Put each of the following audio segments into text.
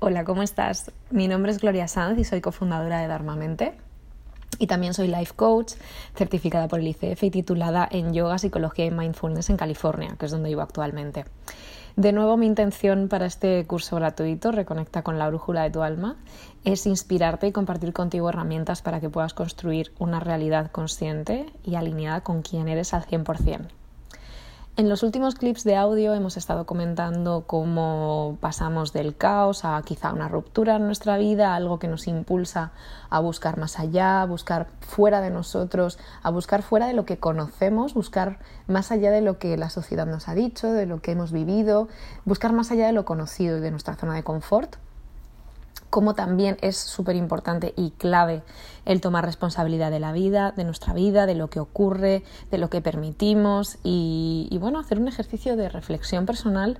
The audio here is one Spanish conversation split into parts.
Hola, ¿cómo estás? Mi nombre es Gloria Sanz y soy cofundadora de Dharmamente. Y también soy life coach, certificada por el ICF y titulada en Yoga, Psicología y Mindfulness en California, que es donde vivo actualmente. De nuevo, mi intención para este curso gratuito, Reconecta con la brújula de tu alma, es inspirarte y compartir contigo herramientas para que puedas construir una realidad consciente y alineada con quien eres al 100%. En los últimos clips de audio hemos estado comentando cómo pasamos del caos a quizá una ruptura en nuestra vida, algo que nos impulsa a buscar más allá, a buscar fuera de nosotros, a buscar fuera de lo que conocemos, buscar más allá de lo que la sociedad nos ha dicho, de lo que hemos vivido, buscar más allá de lo conocido y de nuestra zona de confort como también es súper importante y clave el tomar responsabilidad de la vida, de nuestra vida, de lo que ocurre, de lo que permitimos y, y bueno, hacer un ejercicio de reflexión personal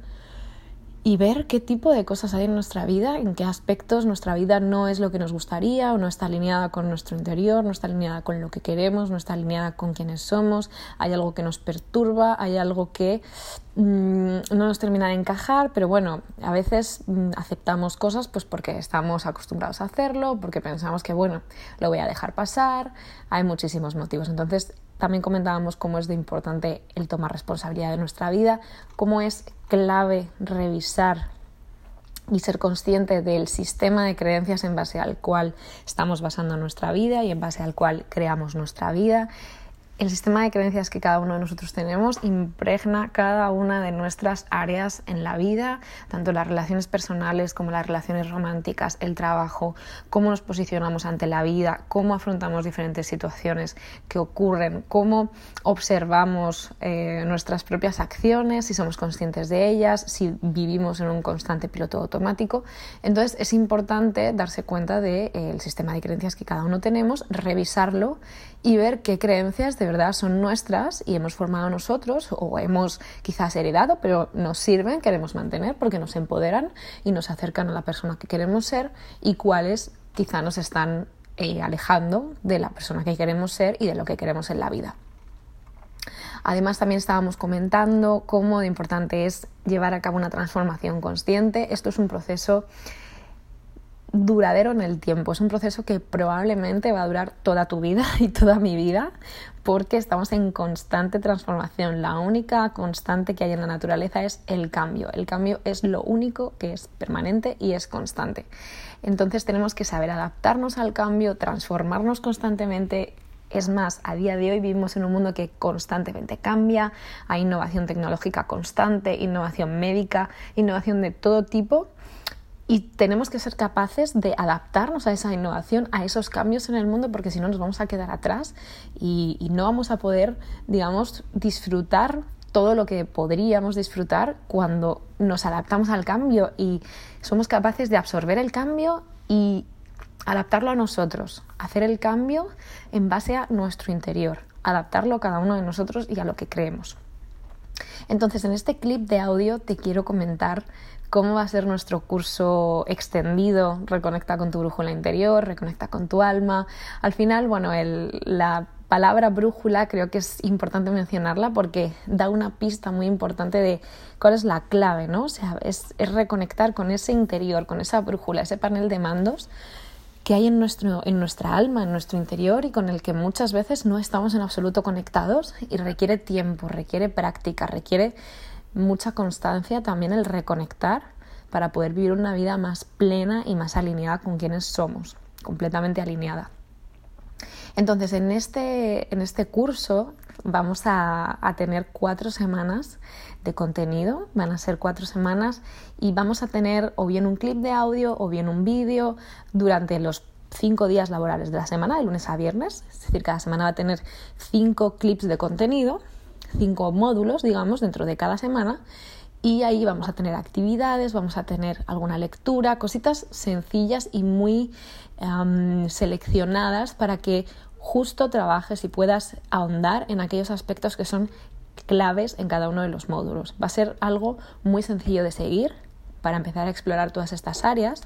y ver qué tipo de cosas hay en nuestra vida, en qué aspectos nuestra vida no es lo que nos gustaría o no está alineada con nuestro interior, no está alineada con lo que queremos, no está alineada con quienes somos, hay algo que nos perturba, hay algo que mm, no nos termina de encajar, pero bueno, a veces mm, aceptamos cosas pues porque estamos acostumbrados a hacerlo, porque pensamos que bueno, lo voy a dejar pasar, hay muchísimos motivos. Entonces, también comentábamos cómo es de importante el tomar responsabilidad de nuestra vida, cómo es clave revisar y ser consciente del sistema de creencias en base al cual estamos basando nuestra vida y en base al cual creamos nuestra vida el sistema de creencias que cada uno de nosotros tenemos impregna cada una de nuestras áreas en la vida, tanto las relaciones personales como las relaciones románticas, el trabajo, cómo nos posicionamos ante la vida, cómo afrontamos diferentes situaciones que ocurren, cómo observamos eh, nuestras propias acciones, si somos conscientes de ellas, si vivimos en un constante piloto automático. Entonces es importante darse cuenta del de, eh, sistema de creencias que cada uno tenemos, revisarlo y ver qué creencias de verdad son nuestras y hemos formado nosotros o hemos quizás heredado, pero nos sirven, queremos mantener porque nos empoderan y nos acercan a la persona que queremos ser y cuáles quizá nos están eh, alejando de la persona que queremos ser y de lo que queremos en la vida. Además, también estábamos comentando cómo de importante es llevar a cabo una transformación consciente. Esto es un proceso duradero en el tiempo. Es un proceso que probablemente va a durar toda tu vida y toda mi vida porque estamos en constante transformación. La única constante que hay en la naturaleza es el cambio. El cambio es lo único que es permanente y es constante. Entonces tenemos que saber adaptarnos al cambio, transformarnos constantemente. Es más, a día de hoy vivimos en un mundo que constantemente cambia, hay innovación tecnológica constante, innovación médica, innovación de todo tipo y tenemos que ser capaces de adaptarnos a esa innovación, a esos cambios en el mundo, porque si no nos vamos a quedar atrás y, no vamos a poder, digamos, disfrutar todo lo que podríamos disfrutar cuando nos adaptamos al cambio y somos capaces de absorber el cambio y adaptarlo a nosotros, hacer el cambio en base a nuestro interior, adaptarlo a cada uno de nosotros y a lo que creemos. Entonces, en este clip de audio te quiero comentar cómo va a ser nuestro curso extendido, reconecta con tu brújula interior, reconecta con tu alma. Al final, bueno, la palabra brújula creo que es importante mencionarla porque da una pista muy importante de cuál es la clave, ¿no? O sea, es, es reconectar con ese interior, con esa brújula, ese panel de mandos que hay en, nuestro, en nuestra alma, en nuestro interior y con el que muchas veces no estamos en absoluto conectados y requiere tiempo, requiere práctica, requiere mucha constancia también el reconectar para poder vivir una vida más plena y más alineada con quienes somos, completamente alineada. Entonces, en este, en este curso vamos a, a, tener cuatro semanas de contenido, van a ser cuatro semanas y vamos a tener o bien un clip de audio o bien un vídeo durante los cinco días laborales de la semana, de lunes a viernes, es decir, cada semana va a tener cinco clips de contenido cinco módulos, digamos, dentro de cada semana y ahí vamos a tener actividades, vamos a tener alguna lectura, cositas sencillas y muy seleccionadas para que justo trabajes y puedas ahondar en aquellos aspectos que son claves en cada uno de los módulos. Va a ser algo muy sencillo de seguir para empezar a explorar todas estas áreas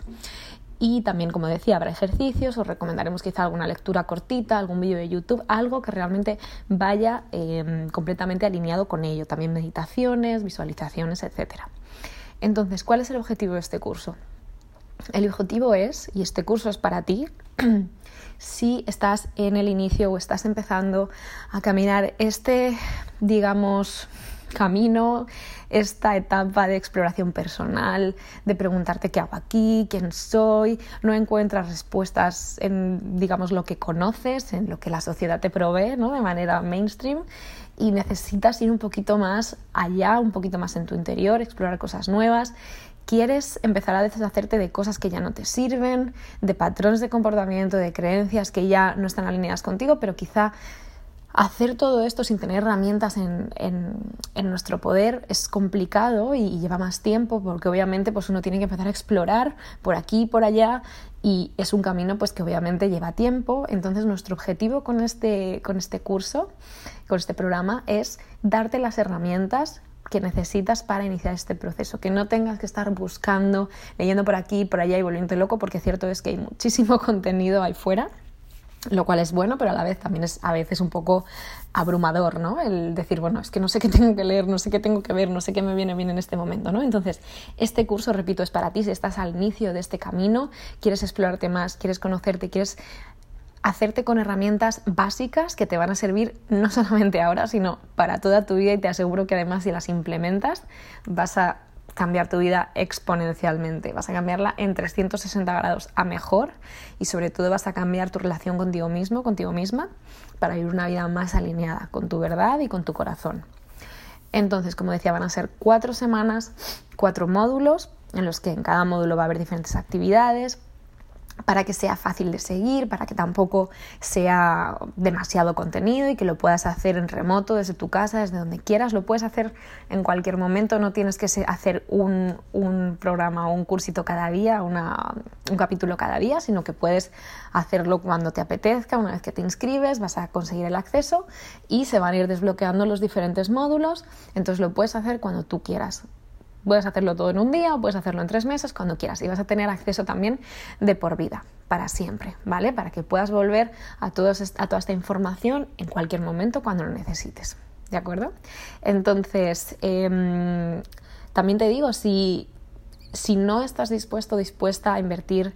y también, como decía, habrá ejercicios, os recomendaremos quizá alguna lectura cortita, algún vídeo de YouTube, algo que realmente vaya em, completamente alineado con ello. También meditaciones, visualizaciones, etc. Entonces, ¿cuál es el objetivo de este curso? El objetivo es, y este curso es para ti, si estás en el inicio o estás empezando a caminar este, digamos, camino, esta etapa de exploración personal, de preguntarte qué hago aquí, quién soy, no encuentras respuestas en, digamos, lo que conoces, en lo que la sociedad te provee, ¿no? De manera mainstream y necesitas ir un poquito más allá, un poquito más en tu interior, explorar cosas nuevas quieres empezar a deshacerte de cosas que ya no te sirven, de patrones de comportamiento, de creencias que ya no están alineadas contigo, pero quizá hacer todo esto sin tener herramientas en, nuestro poder es complicado y, lleva más tiempo porque obviamente pues uno tiene que empezar a explorar por aquí y por allá y es un camino pues que obviamente lleva tiempo. Entonces nuestro objetivo con este, con este curso, con este programa es darte las herramientas que necesitas para iniciar este proceso, que no tengas que estar buscando, leyendo por aquí, por allá y volviéndote loco, porque cierto es que hay muchísimo contenido ahí fuera lo cual es bueno, pero a la vez también es a veces un poco abrumador, ¿no? El decir, bueno, es que no sé qué tengo que leer, no sé qué tengo que ver, no sé qué me viene bien en este momento, ¿no? Entonces, este curso, repito, es para ti si estás al inicio de este camino, quieres explorarte más, quieres conocerte, quieres hacerte con herramientas básicas que te van a servir no solamente ahora, sino para toda tu vida y te aseguro que además si las implementas vas a cambiar tu vida exponencialmente. Vas a cambiarla en 360 grados a mejor y sobre todo vas a cambiar tu relación contigo mismo, contigo misma, para vivir una vida más alineada con tu verdad y con tu corazón. Entonces, como decía, van a ser cuatro semanas, cuatro módulos, en los que en cada módulo va a haber diferentes actividades, para que sea fácil de seguir, para que tampoco sea demasiado contenido y que lo puedas hacer en remoto, desde tu casa, desde donde quieras, lo puedes hacer en cualquier momento, no tienes que hacer un, programa o un cursito cada día, un capítulo cada día, sino que puedes hacerlo cuando te apetezca, una vez que te inscribes, vas a conseguir el acceso y se van a ir desbloqueando los diferentes módulos, entonces lo puedes hacer cuando tú quieras. Puedes hacerlo todo en un día o puedes hacerlo en tres meses, cuando quieras. Y vas a tener acceso también de por vida, para siempre, ¿vale? Para que puedas volver a, a toda esta información en cualquier momento cuando lo necesites, ¿de acuerdo? Entonces, em, también te digo, si, si no estás dispuesto dispuesta a invertir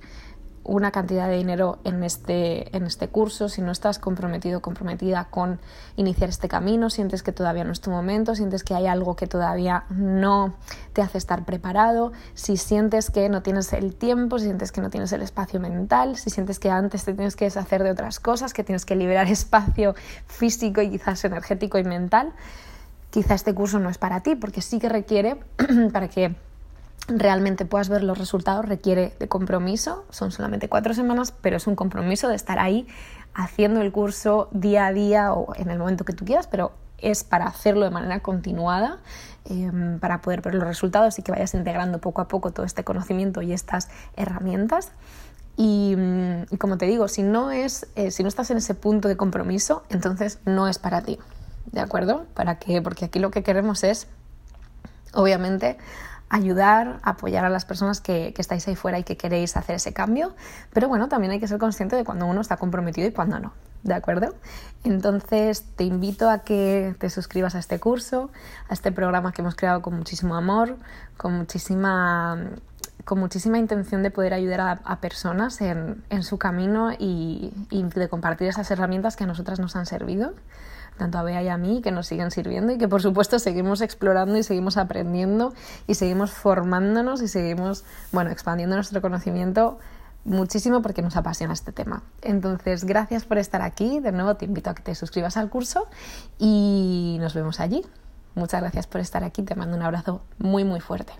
una cantidad de dinero en este, en este curso, si no estás comprometido, comprometida con iniciar este camino, sientes que todavía no es tu momento, sientes que hay algo que todavía no te hace estar preparado, si sientes que no tienes el tiempo, si sientes que no tienes el espacio mental, si sientes que antes te tienes que deshacer de otras cosas, que tienes que liberar espacio físico y quizás energético y mental, quizá este curso no es para ti, porque sí que requiere para que realmente puedas ver los resultados requiere de compromiso. Son solamente cuatro semanas, pero es un compromiso de estar ahí haciendo el curso día a día o en el momento que tú quieras, pero es para hacerlo de manera continuada, em, para poder ver los resultados y que vayas integrando poco a poco todo este conocimiento y estas herramientas. Y, mm, como te digo, si no, es, eh, si no estás en ese punto de compromiso, entonces no es para ti. ¿De acuerdo? ¿Para qué? Porque aquí lo que queremos es, obviamente, ayudar, apoyar a las personas que, estáis ahí fuera y que queréis hacer ese cambio, pero bueno, también hay que ser consciente de cuando uno está comprometido y cuando no, ¿de acuerdo? Entonces te invito a que te suscribas a este curso, a este programa que hemos creado con muchísimo amor, con muchísima con muchísima intención de poder ayudar a, personas en, su camino y de compartir esas herramientas que a nosotras nos han servido tanto a Bea y a mí, que nos siguen sirviendo y que por supuesto seguimos explorando y seguimos aprendiendo y seguimos formándonos y seguimos, bueno, expandiendo nuestro conocimiento muchísimo porque nos apasiona este tema. Entonces, gracias por estar aquí. De nuevo, te invito a que te suscribas al curso y nos vemos allí. Muchas gracias por estar aquí. Te mando un abrazo muy, muy fuerte.